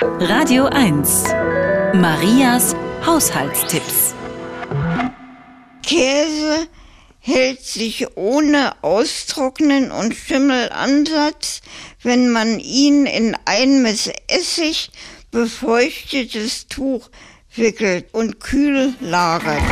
Radio 1. Marias Haushaltstipps. Käse hält sich ohne Austrocknen und Schimmelansatz, wenn man ihn in ein mit Essig befeuchtetes Tuch wickelt und kühl lagert.